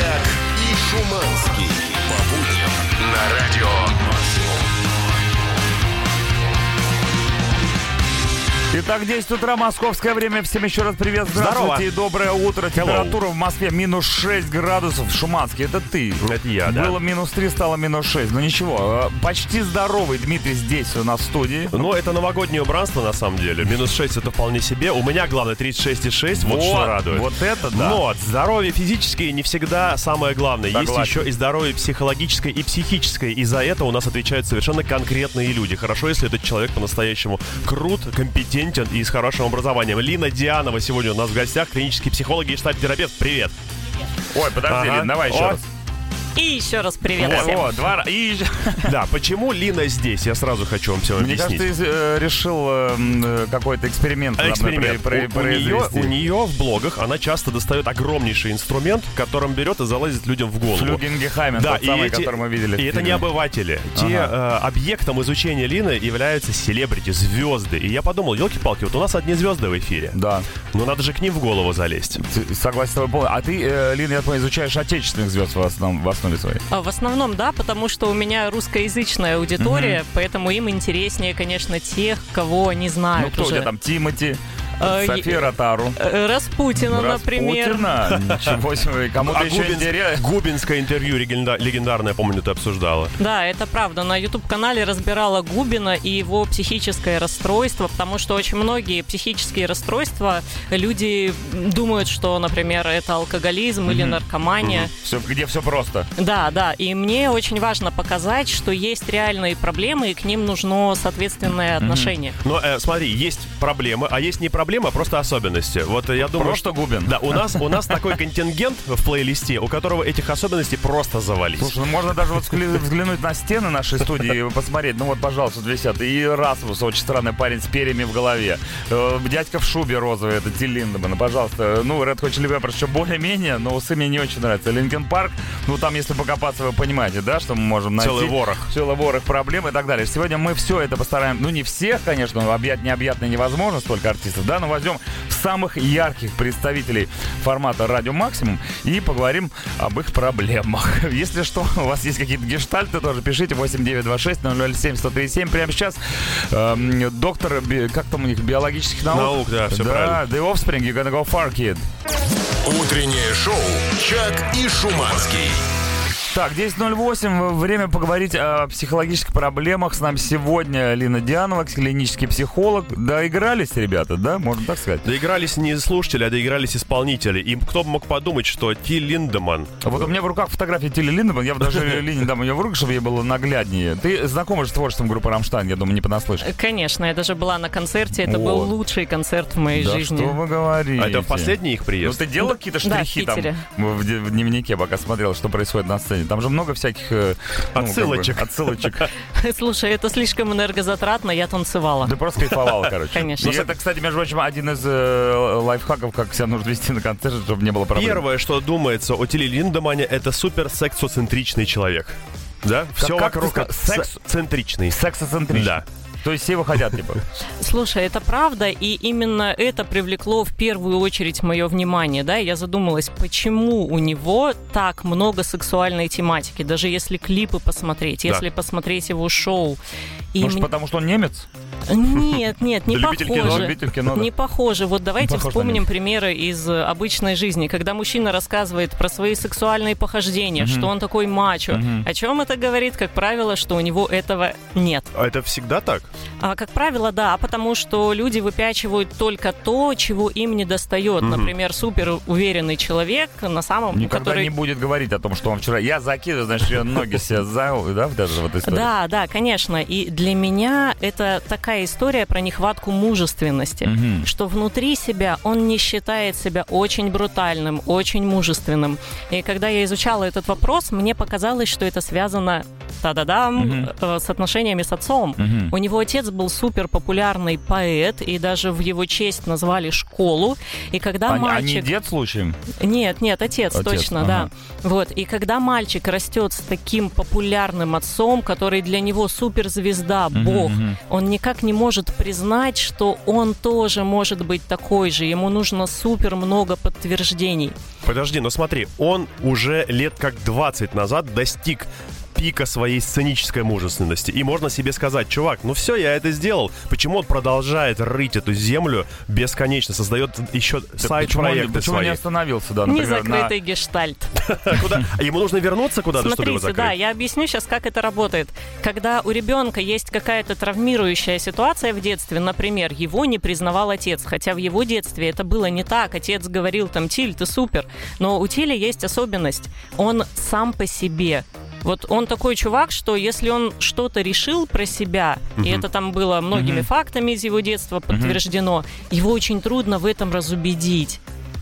Собчак и Шуманский. По будням на радио Итак, 10 утра, московское время. Всем еще раз привет. Здравствуйте Здорово. и доброе утро. Температура в Москве минус 6 градусов. Шуманский, это ты. Это я, да. Было минус 3, стало минус 6. Ну ничего, э, почти здоровый Дмитрий здесь у нас в студии. Ну, это новогоднее убранство, на самом деле. Минус 6 это вполне себе. У меня, главное, 36,6. Вот, что радует. Вот это да. Но здоровье физическое не всегда самое главное. Согласен. Есть еще и здоровье психологическое и психическое. И за это у нас отвечают совершенно конкретные люди. Хорошо, если этот человек по-настоящему крут, компетентен и с хорошим образованием. Лина Дианова сегодня у нас в гостях, клинический психолог и штаб-терапевт. Привет. Ой, подожди, Ага. Лин, давай еще О, раз. И еще раз привет Вот, всем. вот, два. И Да, почему Лина здесь? Я сразу хочу вам все Мне объяснить. кажется, ты э, решил э, м, э, какой-то эксперимент. Эксперимент. про- про- у, у нее, у нее в блогах она часто достает огромнейший инструмент, которым берет и залазит людям в голову. Флюгенгехаймен, Да, тот и самый, эти- который мы видели. И это не обыватели. Те Ага. э, объектом изучения Лины являются селебрити, звезды. И я подумал, елки-палки, вот у нас одни звезды в эфире. Да. Но надо же к ним в голову залезть. Согласен с тобой полностью. А ты, э, Лин, я понимаю, изучаешь отечественных звезд в основном, в основе своей. А, В основном, да, потому что у меня русскоязычная аудитория, поэтому им интереснее, конечно, тех, кого не Ну, знают кто у уже. тебя там? Тимати, София Ротару. Э, Распутина, например. Распутина? Ничего себе, кому-то А еще интересно. Губинское интервью легенда- легендарное, помню, ты обсуждала. Да, это правда. На YouTube-канале разбирала Губина и его психическое расстройство, потому что очень многие психические расстройства люди думают, что, например, это алкоголизм или наркомания. Все, где все просто. Да, да. И мне очень важно показать, что есть реальные проблемы, и к ним нужно соответственное отношение. Но э, смотри, есть проблемы, а есть не проблемы, а просто особенности. Вот э, я думаю, Просто Губин. Да, у нас, у нас такой контингент в плейлисте, у которого этих особенностей просто завались. Слушай, ну можно даже вот взгля- взглянуть на стены нашей студии и посмотреть. Ну вот, пожалуйста, тут висят. И Расмус, очень странный парень с перьями в голове. Э, Дядька в шубе розовый, это Тиль Линдеман. Ну, Ну, Red Hot Chili Peppers еще более-менее, но усы мне не очень нравятся. Линкен Парк, ну там, если покопаться, вы понимаете, да, что мы можем найти. Целый ворох. Целый ворох проблем и так далее. Сегодня мы все это постараем, ну не всех, конечно, но объять необъятно невозможно, столько артистов, да, но возьмем самых ярких представителей формата Радио Максимум и поговорим об их проблемах. Если что, у вас есть какие-то гештальты, тоже пишите 8926 007 137 прямо сейчас. Эм, доктор, би- как там у них, биологических наук? Наук, да, всё да, правильно. The Offspring, you gonna go far, kid. Утреннее шоу «Чак и Шуманский». Так, 10.08, время поговорить о психологических проблемах. С нами сегодня Лина Дианова, клинический психолог. Доигрались, ребята, да? Можно так сказать? Доигрались не слушатели, а доигрались исполнители. И кто бы мог подумать, что Ти Линдеман... А Вот у меня в руках фотография Тилли Линдеман. Я бы даже Лине дам ее в руки, чтобы ей было нагляднее. Ты знакома же с творчеством группы «Рамштайн», я думаю, не понаслышке. Конечно, я даже была на концерте. Это был Вот. лучший концерт в моей Да жизни. что вы говорите? А это в последний их Ну, приезд? ты делала какие-то Да, в штрихи там в, в дневнике, пока смотрел, что происходит на сцене? Там же много всяких... э, ну, как бы, Отсылочек. отсылочек. Слушай, это слишком энергозатратно, я танцевала. Ты просто кайфовала, короче. Конечно. И это, кстати, между прочим, один из э, лайфхаков, как себя нужно вести на концерте, чтобы не было проблем. Первое, что думается о Тили Линдемане, это супер сексоцентричный человек. Да? Все как ты вокруг сказал? Секс- центричный. Сексоцентричный. Да. То есть все его хотят, типа. Слушай, это правда, и именно это привлекло в первую очередь мое внимание, да, я задумалась, почему у него так много сексуальной тематики, даже если клипы посмотреть, Да. если посмотреть его шоу. И Может, мне- потому что он немец? Нет, нет, не Любитель кино, похоже. любитель кино, да. Не похоже. Вот давайте Похож вспомним примеры из э, обычной жизни, когда мужчина рассказывает про свои сексуальные похождения, что он такой мачо. О чем это говорит? Как правило, что у него этого нет. А это всегда так? А, как правило, да, потому что люди выпячивают только то, чего им не достает. Например, супер уверенный человек на самом Никогда который... не будет говорить о том, что он вчера... Я закидываю, значит, ее ноги себе за... Да, вот это вот история? Да, да, конечно. И для меня это такая история про нехватку мужественности, Мгм. что внутри себя он не считает себя очень брутальным, очень мужественным. И когда я изучала этот вопрос, мне показалось, что это связано та-да-дам, э, с отношениями с отцом. Мгм. У него отец был супер популярный поэт, и даже в его честь назвали школу. И когда А, не- а мальчик... не дед случаем? Нет, нет, отец, Отец, точно, ага. да. Вот. И когда мальчик растет с таким популярным отцом, который для него суперзвезда, звезда, бог. Он никак не может признать, что он тоже может быть такой же. Ему нужно супер много подтверждений. Подожди, но смотри, он уже лет как 20 назад достиг пика своей сценической мужественности. И можно себе сказать, чувак, ну все, я это сделал. Почему он продолжает рыть эту землю бесконечно, создает еще сайт-проекты Почему свои? не остановился, да, например, на... Незакрытый гештальт. Куда? А ему нужно вернуться куда-то, чтобы его Смотрите, да, я объясню сейчас, как это работает. Когда у ребенка есть какая-то травмирующая ситуация в детстве, например, его не признавал отец, хотя в его детстве это было не так. Отец говорил там, Тиль, ты супер. Но у Тиля есть особенность. Он сам по себе. Вот он такой чувак, что если он что-то решил про себя, и это там было многими фактами из его детства подтверждено, его очень трудно в этом разубедить.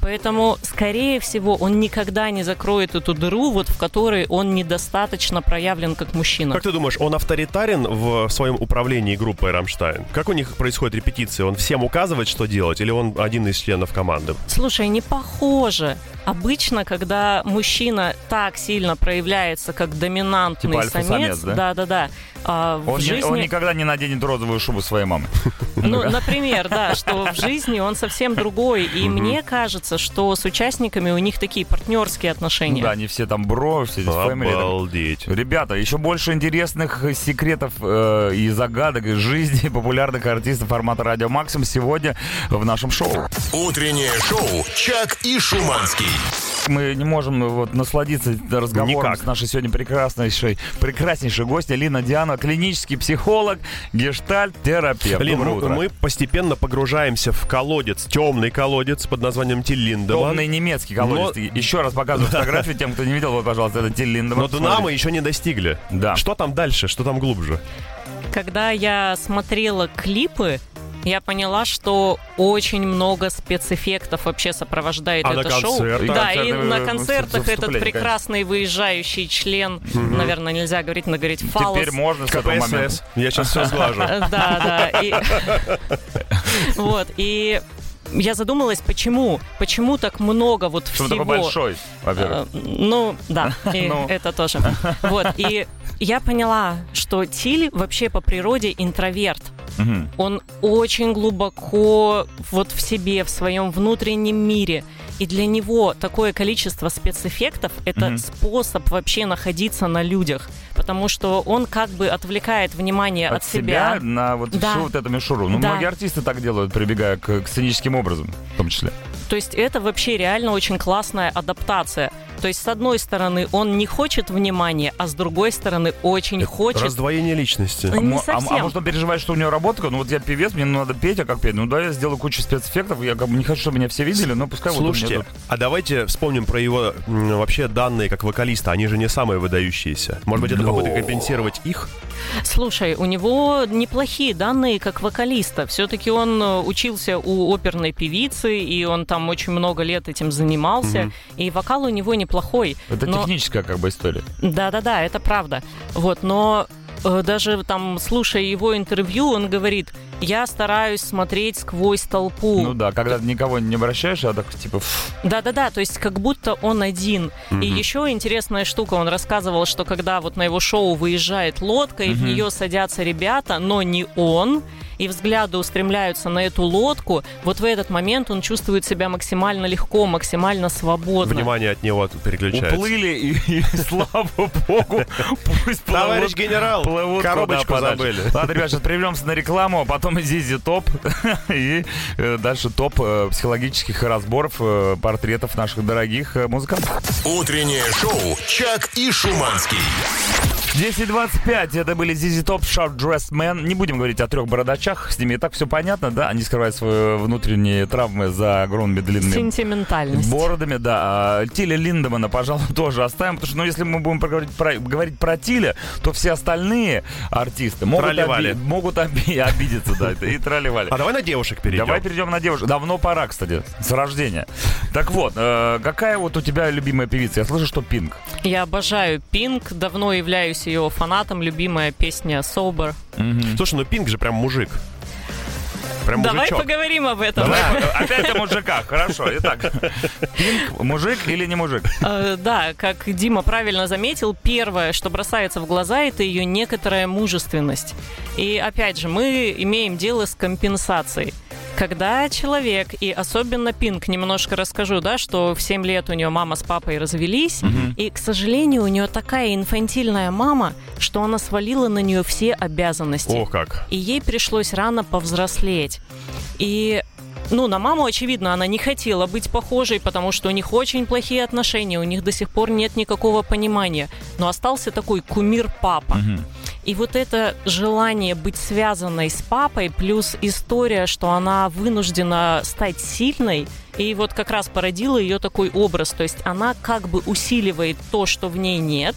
Поэтому, скорее всего, он никогда не закроет эту дыру, вот в которой он недостаточно проявлен как мужчина. Как ты думаешь, он авторитарен в своем управлении группой «Рамштайн»? Как у них происходит репетиции? Он всем указывает, что делать, или он один из членов команды? Слушай, не похоже. Обычно, когда мужчина так сильно проявляется как доминантный Типа самец, да? да, да, да. а, в Он, не- жизни, он никогда не наденет розовую шубу своей мамы. ну, например, да, что в жизни он совсем другой, и мне кажется, что с участниками у них такие партнерские Ну отношения. да, они все там бро, все здесь там. Обалдеть. Ребята, еще больше интересных секретов э, и загадок из жизни популярных артистов формата Радио Максим сегодня в нашем шоу. Утреннее шоу «Чак и Шуманский». Мы не можем э, вот насладиться разговором Никак. с нашей сегодня прекраснейшей, прекраснейшей гостьей Лина Диана, клинический психолог, гештальт-терапевт. Лин, Доброе мы, утро. мы постепенно погружаемся в колодец, темный колодец под названием Тиллиндеман. Темный немецкий колодец. Еще раз показываю фотографию тем, кто не видел. Вот, пожалуйста, это Тиль Линдеман. Но дна мы еще не достигли. Да. Что там дальше? Что там глубже? Когда я смотрела клипы, я поняла, что очень много спецэффектов вообще сопровождает А это шоу. Да, И концерты, на э, концертах этот конечно. прекрасный выезжающий член, наверное, нельзя говорить, но говорить фалос. Теперь можно с этого момента. Я сейчас все сглажу. Э, Да, да. Вот, и я задумалась, почему? Почему так много вот Почему всего? такой большой, во-первых? Э, Ну, да, и Ну. это тоже. Вот, и я поняла, что Тиль вообще по природе интроверт. Мгм. Он очень глубоко вот в себе, в своем внутреннем мире. И для него такое количество спецэффектов – это Мгм. способ вообще находиться на людях. Потому что он как бы отвлекает внимание от, От себя на вот Да. всю вот эту мишуру. Ну, Да. многие артисты так делают, прибегая к, к сценическим образом, в том числе. То есть это вообще реально очень классная адаптация. То есть, с одной стороны, он не хочет внимания, а с другой стороны, очень хочет. Раздвоение личности. Не Мо- а, а совсем. может он переживает, что у него работа? Ну вот я певец, мне надо петь, а как петь? Ну да, я сделаю кучу спецэффектов, я как бы не хочу, чтобы меня все видели, но пускай вот Слушайте, тут- а давайте вспомним про его м, вообще данные как вокалиста. Они же не самые выдающиеся. Может быть, это Но. попытка компенсировать их? Слушай, у него неплохие данные как вокалиста. Все-таки он э, учился у оперной певицы, и он там очень много лет этим занимался. И вокал у него неплохой. Это но- техническая как бы история. Да-да-да, это правда. Вот, но э, даже там, слушая его интервью, он говорит, я стараюсь смотреть сквозь толпу. Ну да, когда ты никого не обращаешь, а так типа... Да-да-да, то есть как будто он один. И еще интересная штука, он рассказывал, что когда вот на его шоу выезжает лодка, и в нее садятся ребята, но не он, и взгляды устремляются на эту лодку, вот в этот момент он чувствует себя максимально легко, максимально свободно. Внимание от него переключается. Уплыли, и, и слава богу, пусть Товарищ плывут- генерал, плывут коробочку забыли. Ладно, ребят, сейчас прервемся на рекламу, а потом Зизи топ. И э, дальше топ э, психологических разборов, э, портретов наших дорогих музыкантов. Утреннее шоу «Чак и Шуманский». 10.25, это были Зизи Топ, Sharp Dressed Man. Не будем говорить о трех бородачах, с ними и так все понятно, да? Они скрывают свои внутренние травмы за огромными длинными Сентиментальность. бородами, да. А Тиля Линдемана, пожалуй, тоже оставим, потому что, ну, если мы будем проговорить про, говорить про Тиля, то все остальные артисты могут, Тролливали. оби- могут оби- обидеться, да, и тролливали. А давай на девушек перейдем. Давай перейдем на девушек. Давно пора, кстати, с рождения. Так вот, э, какая вот у тебя любимая певица? Я слышу, что Пинк. Я обожаю Пинк, давно являюсь ее фанатом, любимая песня Sober. Слушай, ну Пинк же прям мужик. Прям Давай мужичок. поговорим об этом. Давай, опять о мужиках. Хорошо. Итак, Пинк мужик или не мужик? Э, Да, как Дима правильно заметил, первое, что бросается в глаза, это ее некоторая мужественность. И опять же, мы имеем дело с компенсацией. Когда человек, и особенно Пинк, немножко расскажу, да, что в 7 лет у нее мама с папой развелись, и, к сожалению, у нее такая инфантильная мама, что она свалила на нее все обязанности. О, как. И ей пришлось рано повзрослеть. И ну, на маму, очевидно, она не хотела быть похожей, потому что у них очень плохие отношения, у них до сих пор нет никакого понимания. Но остался такой кумир папа. И вот это желание быть связанной с папой, плюс история, что она вынуждена стать сильной, и вот как раз породила ее такой образ. То есть она как бы усиливает то, что в ней нет,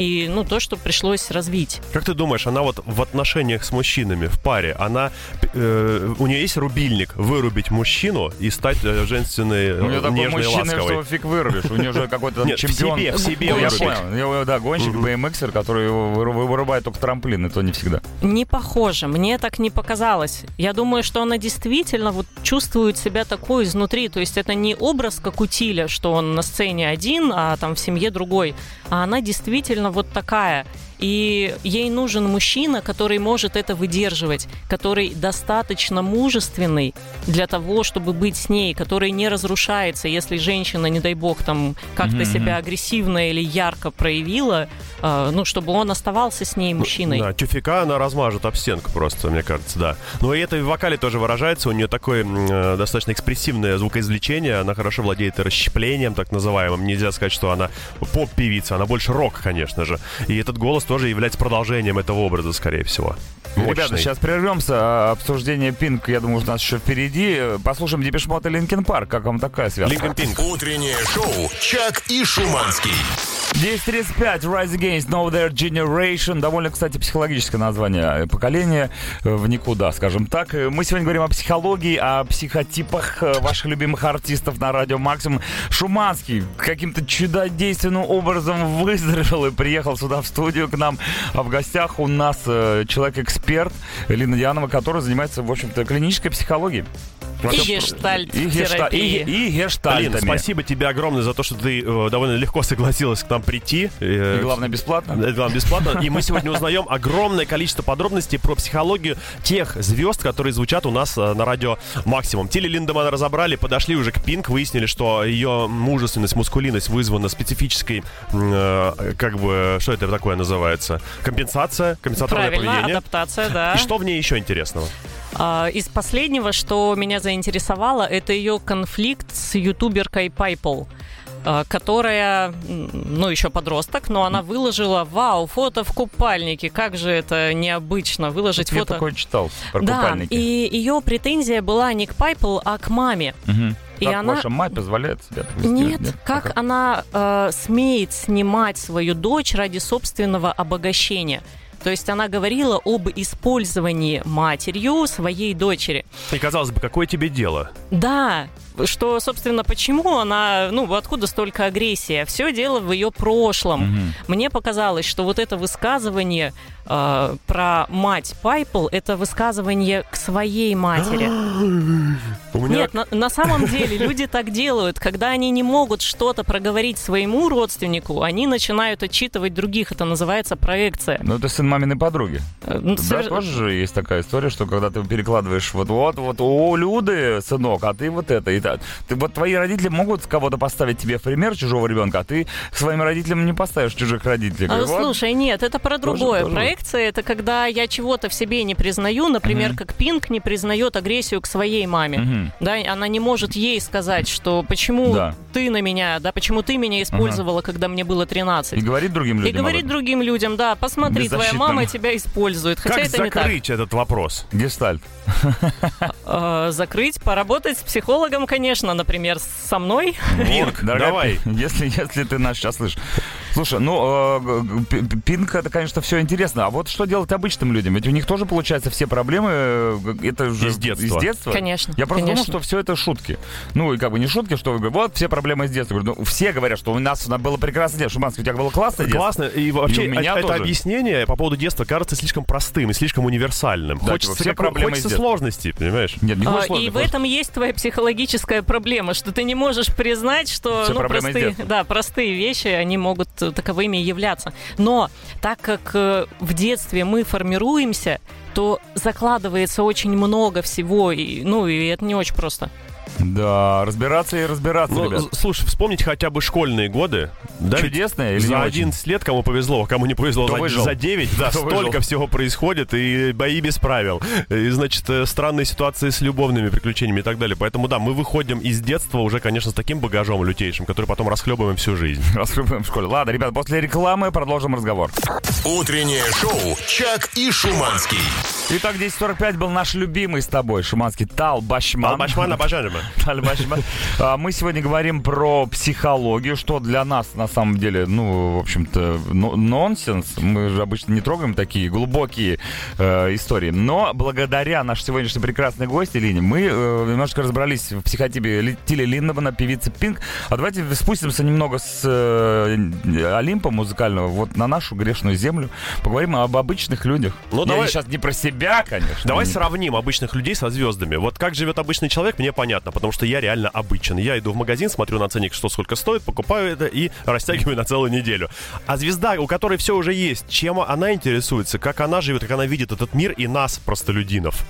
и ну, то, что пришлось развить. Как ты думаешь, она вот в отношениях с мужчинами, в паре, она, э, у нее есть рубильник вырубить мужчину и стать э, женственной, У нее э, такой нежной мужчина, ласковой? что фиг вырубишь. У нее же какой-то Нет, в чемпион. себе, в себе я понял. Да, гонщик, BMXер, который вырубает только трамплин, и то не всегда. Не похоже, мне так не показалось. Я думаю, что она действительно вот чувствует себя такой изнутри. То есть это не образ как у Тиля, что он на сцене один, а там в семье другой. А она действительно вот такая. И ей нужен мужчина, который может это выдерживать, который достаточно мужественный для того, чтобы быть с ней, который не разрушается, если женщина, не дай бог, там как-то себя агрессивно или ярко проявила, э, ну, чтобы он оставался с ней мужчиной. Да, тюфика она размажет об стенку просто, мне кажется, да. Ну и это в вокале тоже выражается. У нее такое э, достаточно экспрессивное звукоизвлечение. Она хорошо владеет расщеплением, так называемым. Нельзя сказать, что она поп-певица. Она больше рок, конечно же. И этот голос тоже является продолжением этого образа, скорее всего. Ребята, Мощный. сейчас прервемся. А, Обсуждение Пинк, я думаю, у нас еще впереди. Послушаем Depeche Mode и Linkin Park. Как вам такая связка? Linkin Pink. Утреннее шоу «Чак и Шуманский». 10.35, Rise Against Nowhere Generation. Довольно, кстати, психологическое название. Поколение э, в никуда, скажем так. Мы сегодня говорим о психологии, о психотипах э, ваших любимых артистов на радио Максимум. Шуманский каким-то чудодейственным образом выздоровел и приехал сюда в студию к нам. А в гостях у нас э, человек-эксперт Лина Дианова, который занимается, в общем-то, клинической психологией. И гештальт И, гешта- и, и гештальтами. спасибо тебе огромное за то, что ты э, довольно легко согласилась к нам прийти. Э, И главное, бесплатно. Это главное, бесплатно. И мы сегодня узнаем огромное количество подробностей про психологию тех звезд, которые звучат у нас э, на радио Максимум. Тилли Линдеман разобрали, подошли уже к Пинк, выяснили, что ее мужественность, мускулинность вызвана специфической, э, как бы, что это такое называется? Компенсация, компенсаторное Правильно, поведение. адаптация, да. И что в ней еще интересного? А, Из последнего, что меня заинтересовало, это ее конфликт с ютуберкой Пайпл а, которая, ну, еще подросток, но она выложила, вау, фото в купальнике, как же это необычно, выложить Я фото. такое читал про Да, купальники. и ее претензия была не к Пайпл, а к маме. Мгм. И как она- ваша мать позволяет себе это вести? Нет, А как как? она э, смеет снимать свою дочь ради собственного обогащения. То есть она говорила об использовании матерью своей дочери. И казалось бы, какое тебе дело? Да, что, собственно, почему она, ну, откуда столько агрессии? Все дело в ее прошлом. Мгм. Мне показалось, что вот это высказывание э, про мать Пайпл, это высказывание к своей матери. Меня Нет, на, на самом деле люди так делают. Когда они не могут что-то проговорить своему родственнику, они начинают отчитывать других. Это называется проекция. Ну, это сын маминой подруги. Э, ну, Да, совер- тоже же есть такая история, что когда ты перекладываешь вот вот вот о Люды, сынок, а ты вот это. И та- ты вот твои родители могут кого-то поставить тебе в пример чужого ребенка, а ты своим родителям не поставишь чужих родителей. А, вот, слушай, нет, это про другое. тоже. Проекция это когда я чего-то в себе не признаю, например, как Пинк не признает агрессию к своей маме. Мгм. Да, она не может ей сказать, что почему Да. ты на меня, да, почему ты меня использовала, когда мне было 13. И говорит другим И людям. об говорит другим людям, да, посмотри, твоя мама тебя использует. Хотя как это не так. закрыть этот вопрос? Гештальт. Э, закрыть, поработать с психологом, конечно, например, со мной. Дорогая, давай. Если, если ты нас сейчас слышишь. Слушай, ну, э, пинг, это, конечно, все интересно. А вот что делать обычным людям? Ведь у них тоже, получается, все проблемы, э, это же Из детства. Из детства. Конечно, Я просто конечно. думал, что все это шутки. Ну, и как бы не шутки, что вот все проблемы из детства. Говорю, ну, все говорят, что у нас было прекрасное детство. Шуманский, у тебя было классное детство. Классно. И вообще И у меня это тоже. объяснение по поводу детства кажется слишком простым и слишком универсальным. Да, хочется типа, все как- проблемы хочется сложностей, понимаешь? Нет, не А, сложно, И в этом есть твоя психологическая проблема, что ты не можешь признать, что ну, простые, да, простые вещи, они могут таковыми являться. Но так как э, в детстве мы формируемся, то закладывается очень много всего, и, ну и это не очень просто. Да, разбираться и разбираться, Ну, ребят. слушай, вспомнить хотя бы школьные годы. Да, Чудесные или За не очень? 11 лет кому повезло, а кому не повезло, Кто за, выжил? за 9, да, Кто столько выжил? всего происходит, и бои без правил. И, значит, э, странные ситуации с любовными приключениями и так далее. Поэтому, да, мы выходим из детства уже, конечно, с таким багажом лютейшим, который потом расхлебываем всю жизнь. Раскрываем в школе. Ладно, ребят, после рекламы продолжим разговор. Утреннее шоу «Чак и Шуманский». Итак, 10.45 был наш любимый с тобой, шуманский Тал Башман. Албашман, обожаем. Тал Башман. А, Мы сегодня говорим про психологию, что для нас на самом деле, ну, в общем-то, но- нонсенс. Мы же обычно не трогаем такие глубокие э, истории. Но благодаря нашей сегодняшней прекрасной гости Лине, мы э, немножко разобрались в психотипе Ли- Тили Линдемана, певицы Пинк. А давайте спустимся немного с э, Олимпа музыкального вот на нашу грешную землю. Поговорим об обычных людях. Ну, Я давай- сейчас не про себя, конечно. Давай сравним обычных людей со звездами. Вот как живет обычный человек, мне понятно, потому что я реально обычен. Я иду в магазин, смотрю на ценник, что сколько стоит, покупаю это и растягиваю на целую неделю. А звезда, у которой все уже есть, чем она интересуется, как она живет, как она видит этот мир и нас, простолюдинов.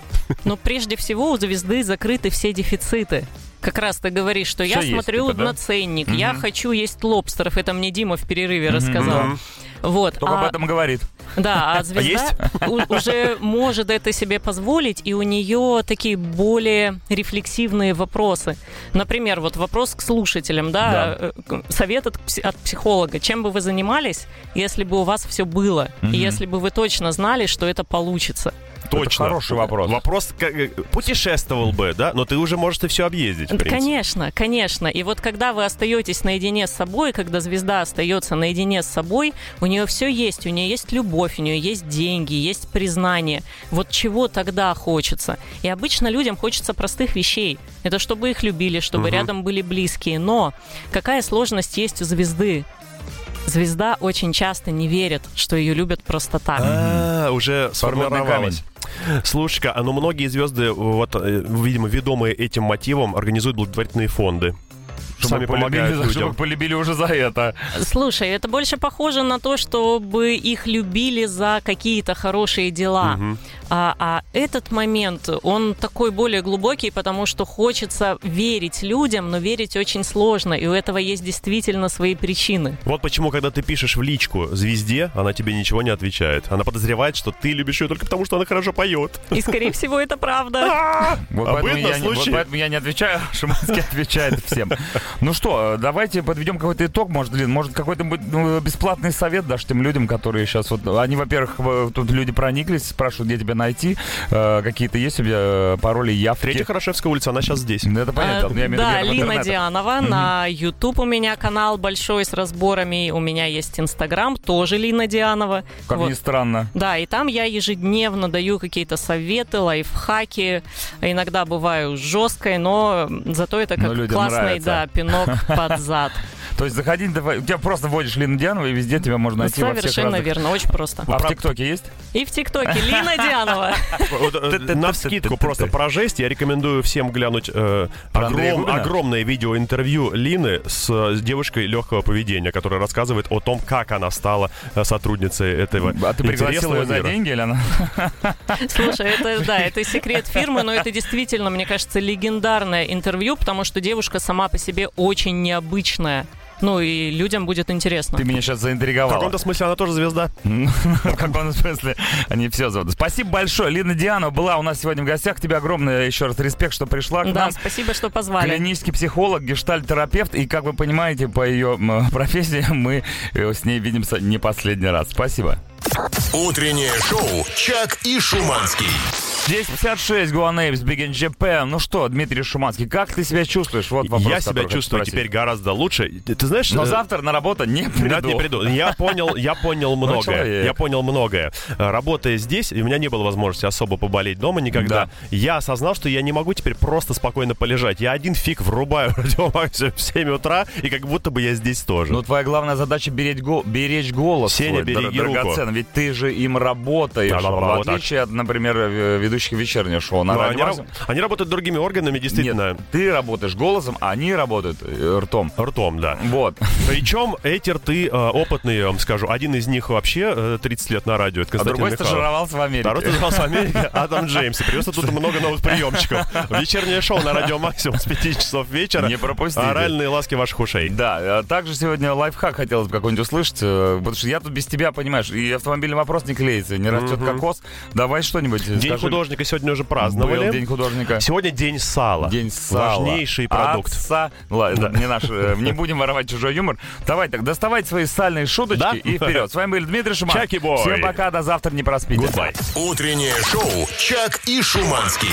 Но прежде всего у звезды закрыты все дефициты. Как раз ты говоришь, что я Всё есть, смотрю типа, да? на ценник, я хочу есть лобстеров. Это мне Дима в перерыве рассказал. Вот. Только об а- этом говорит. Да, а звезда есть? у- уже может это себе позволить, и у нее такие более рефлексивные вопросы. Например, вот вопрос к слушателям, да, э, совет от психолога. Чем бы вы занимались, если бы у вас все было, и если бы вы точно знали, что это получится? Точно. хороший вопрос. Вопрос, как, э, путешествовал бы, да, но ты уже можешь и все объездить, в Да, принципе. Конечно, конечно. И вот когда вы остаетесь наедине с собой, когда звезда остается наедине с собой, у нее все есть. У нее есть любовь, у нее есть деньги, есть признание. Вот чего тогда хочется? И обычно людям хочется простых вещей. Это чтобы их любили, чтобы рядом были близкие. Но какая сложность есть у звезды? Звезда очень часто не верит, что ее любят просто так. А, уже Подводный сформировалось. Слушай-ка, а ну многие звезды, вот, э, видимо, ведомые этим мотивом, организуют благотворительные фонды. Сами помогают полюбили, чтобы людям. полюбили уже за это. Слушай, это больше похоже на то, чтобы их любили за какие-то хорошие дела. А, а этот момент, он такой более глубокий, потому что хочется верить людям, но верить очень сложно, и у этого есть действительно свои причины. Вот почему, когда ты пишешь в личку звезде, она тебе ничего не отвечает. Она подозревает, что ты любишь ее только потому, что она хорошо поет. И, скорее всего, это правда. Вот А поэтому, было я, не- вот поэтому я не отвечаю, Шиманский отвечает всем. Ну что, давайте подведем какой-то итог, может, Лин, может, какой-то ну, бесплатный совет дашь тем людям, которые сейчас вот, они, во-первых, тут люди прониклись, спрашивают, где тебя найти, Э, какие-то есть у тебя э, пароли, явки? Третья Хорошевская улица, она сейчас здесь. Ну, Это понятно, А, я имею да, Лина. Дианова. На YouTube у меня канал большой с разборами. У меня есть Инстаграм, тоже Лина Дианова. Как Вот. ни странно. Да, и там я ежедневно даю какие-то советы, лайфхаки. Иногда бываю жесткой, но зато это как классный, нравится. да, пинок под зад. То есть заходи, давай, у тебя просто вводишь Лину Дианову, и везде тебя можно найти во всех Совершенно разных... верно, очень просто. А в ТикТоке есть? И в ТикТоке Лина Дианова. Э, На скидку просто про жесть я рекомендую всем глянуть э, огромное видеоинтервью Лины с, девушкой легкого поведения, которая рассказывает о том, как она стала э, сотрудницей этого А ты пригласил интересного ее за деньги или она? Слушай, это, да, это секрет фирмы, но это действительно, мне кажется, легендарное интервью, потому что девушка сама по себе очень необычная. Ну и людям будет интересно. Ты меня сейчас В заинтриговал. каком-то смысле она тоже звезда. В каком смысле? Они все зовут. Спасибо большое. Лина Дианова была у нас сегодня в гостях. Тебе огромное еще раз респект, что пришла к Да, нам. спасибо, что позвали. Клинический психолог, гештальт-терапевт. И, как вы понимаете, по ее профессии мы э, с ней видимся не последний раз. Спасибо. Утреннее шоу «Чак и Шуманский». 10.56, Гуанейвс, Big in Japan. Ну что, Дмитрий Шуманский, как ты себя чувствуешь? Вот вопрос, Я себя чувствую теперь гораздо лучше. Ты, ты знаешь... Но э, завтра на работу не приду. Не приду. Я понял, я понял многое. человек. Я понял многое. Э, Работая здесь, и у меня не было возможности особо поболеть дома никогда. Да. Я осознал, что я не могу теперь просто спокойно полежать. Я один фиг врубаю радиомаксимум в 7 утра, и как будто бы я здесь тоже. Ну, твоя главная задача беречь, го- беречь голос Сеня, свой, береги руку. Ведь ты же им работаешь, в отличие от, например, э, ведущих вечернего шоу на Ну, радио они, они работают другими органами, действительно. Нет, ты работаешь голосом, а они работают э, ртом. Ртом, да. Вот. Причем эти рты э, опытные, я вам скажу. Один из них вообще э, 30 лет на радио. Это А Константин другой Михайлов. стажировался в Америке. Второй стажировался в Америке, Адам Джеймс. И привез тут много новых приемчиков. Вечернее шоу на радио Максимум с 5 часов вечера. Не пропустите. Оральные ласки ваших ушей. Да, а также сегодня лайфхак хотелось бы какой-нибудь услышать, э, потому что я тут без тебя, понимаешь, и автомобильный вопрос не клеится, не растет кокос. Давай что-нибудь День скажи. Художника сегодня уже Был праздновали. день художника. Сегодня день сала. День сала. Важнейший продукт. Отца. Ладно, не наш. э, Не будем воровать чужой юмор. Давай так, доставайте свои сальные шуточки Да? и вперед. С вами был Дмитрий Шуман. Чаки-бой. Всем пока, до завтра, не проспите. Goodbye. Утреннее шоу «Чак и Шуманский».